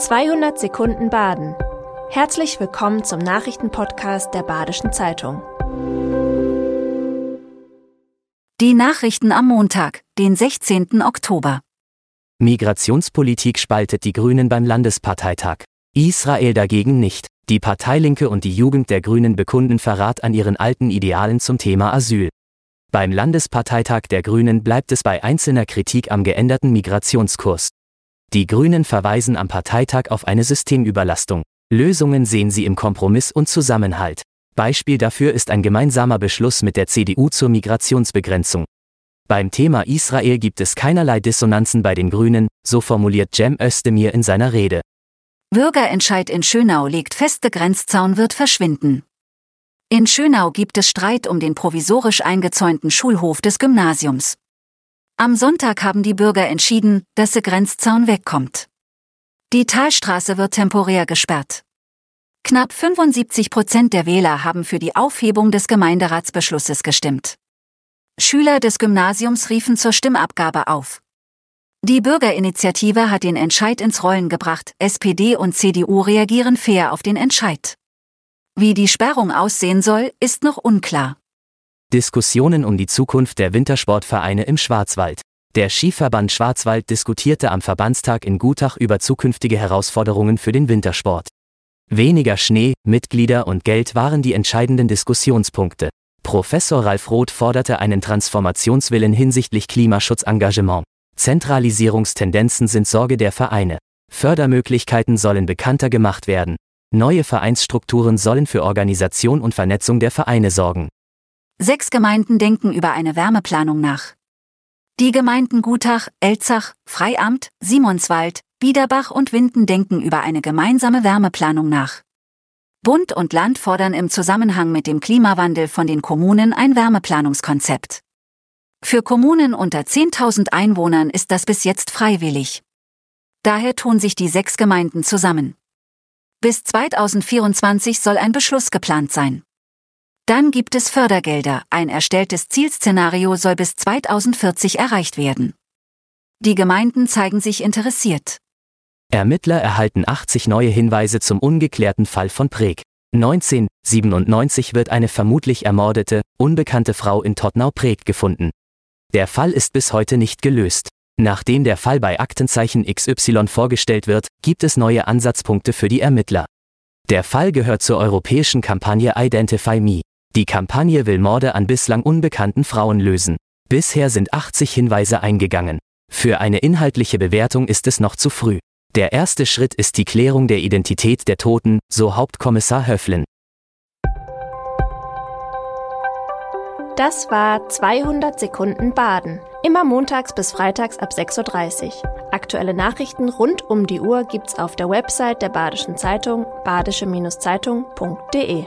200 Sekunden Baden. Herzlich willkommen zum Nachrichtenpodcast der Badischen Zeitung. Die Nachrichten am Montag, den 16. Oktober. Migrationspolitik spaltet die Grünen beim Landesparteitag. Israel dagegen nicht. Die Parteilinke und die Jugend der Grünen bekunden Verrat an ihren alten Idealen zum Thema Asyl. Beim Landesparteitag der Grünen bleibt es bei einzelner Kritik am geänderten Migrationskurs. Die Grünen verweisen am Parteitag auf eine Systemüberlastung. Lösungen sehen sie im Kompromiss und Zusammenhalt. Beispiel dafür ist ein gemeinsamer Beschluss mit der CDU zur Migrationsbegrenzung. Beim Thema Israel gibt es keinerlei Dissonanzen bei den Grünen, so formuliert Cem Özdemir in seiner Rede. Bürgerentscheid in Schönau legt feste Grenzzaun wird verschwinden. In Schönau gibt es Streit um den provisorisch eingezäunten Schulhof des Gymnasiums. Am Sonntag haben die Bürger entschieden, dass der Grenzzaun wegkommt. Die Talstraße wird temporär gesperrt. Knapp 75 Prozent der Wähler haben für die Aufhebung des Gemeinderatsbeschlusses gestimmt. Schüler des Gymnasiums riefen zur Stimmabgabe auf. Die Bürgerinitiative hat den Entscheid ins Rollen gebracht, SPD und CDU reagieren fair auf den Entscheid. Wie die Sperrung aussehen soll, ist noch unklar. Diskussionen um die Zukunft der Wintersportvereine im Schwarzwald. Der Skiverband Schwarzwald diskutierte am Verbandstag in Gutach über zukünftige Herausforderungen für den Wintersport. Weniger Schnee, Mitglieder und Geld waren die entscheidenden Diskussionspunkte. Professor Ralf Roth forderte einen Transformationswillen hinsichtlich Klimaschutzengagement. Zentralisierungstendenzen sind Sorge der Vereine. Fördermöglichkeiten sollen bekannter gemacht werden. Neue Vereinsstrukturen sollen für Organisation und Vernetzung der Vereine sorgen. Sechs Gemeinden denken über eine Wärmeplanung nach. Die Gemeinden Gutach, Elzach, Freiamt, Simonswald, Biederbach und Winden denken über eine gemeinsame Wärmeplanung nach. Bund und Land fordern im Zusammenhang mit dem Klimawandel von den Kommunen ein Wärmeplanungskonzept. Für Kommunen unter 10.000 Einwohnern ist das bis jetzt freiwillig. Daher tun sich die sechs Gemeinden zusammen. Bis 2024 soll ein Beschluss geplant sein. Dann gibt es Fördergelder, ein erstelltes Zielszenario soll bis 2040 erreicht werden. Die Gemeinden zeigen sich interessiert. Ermittler erhalten 80 neue Hinweise zum ungeklärten Fall von Preg. 1997 wird eine vermutlich ermordete, unbekannte Frau in Tottenau-Preg gefunden. Der Fall ist bis heute nicht gelöst. Nachdem der Fall bei Aktenzeichen XY vorgestellt wird, gibt es neue Ansatzpunkte für die Ermittler. Der Fall gehört zur europäischen Kampagne Identify Me. Die Kampagne will Morde an bislang unbekannten Frauen lösen. Bisher sind 80 Hinweise eingegangen. Für eine inhaltliche Bewertung ist es noch zu früh. Der erste Schritt ist die Klärung der Identität der Toten, so Hauptkommissar Höflin. Das war 200 Sekunden Baden. Immer montags bis freitags ab 6.30 Uhr. Aktuelle Nachrichten rund um die Uhr gibt's auf der Website der Badischen Zeitung badische-zeitung.de.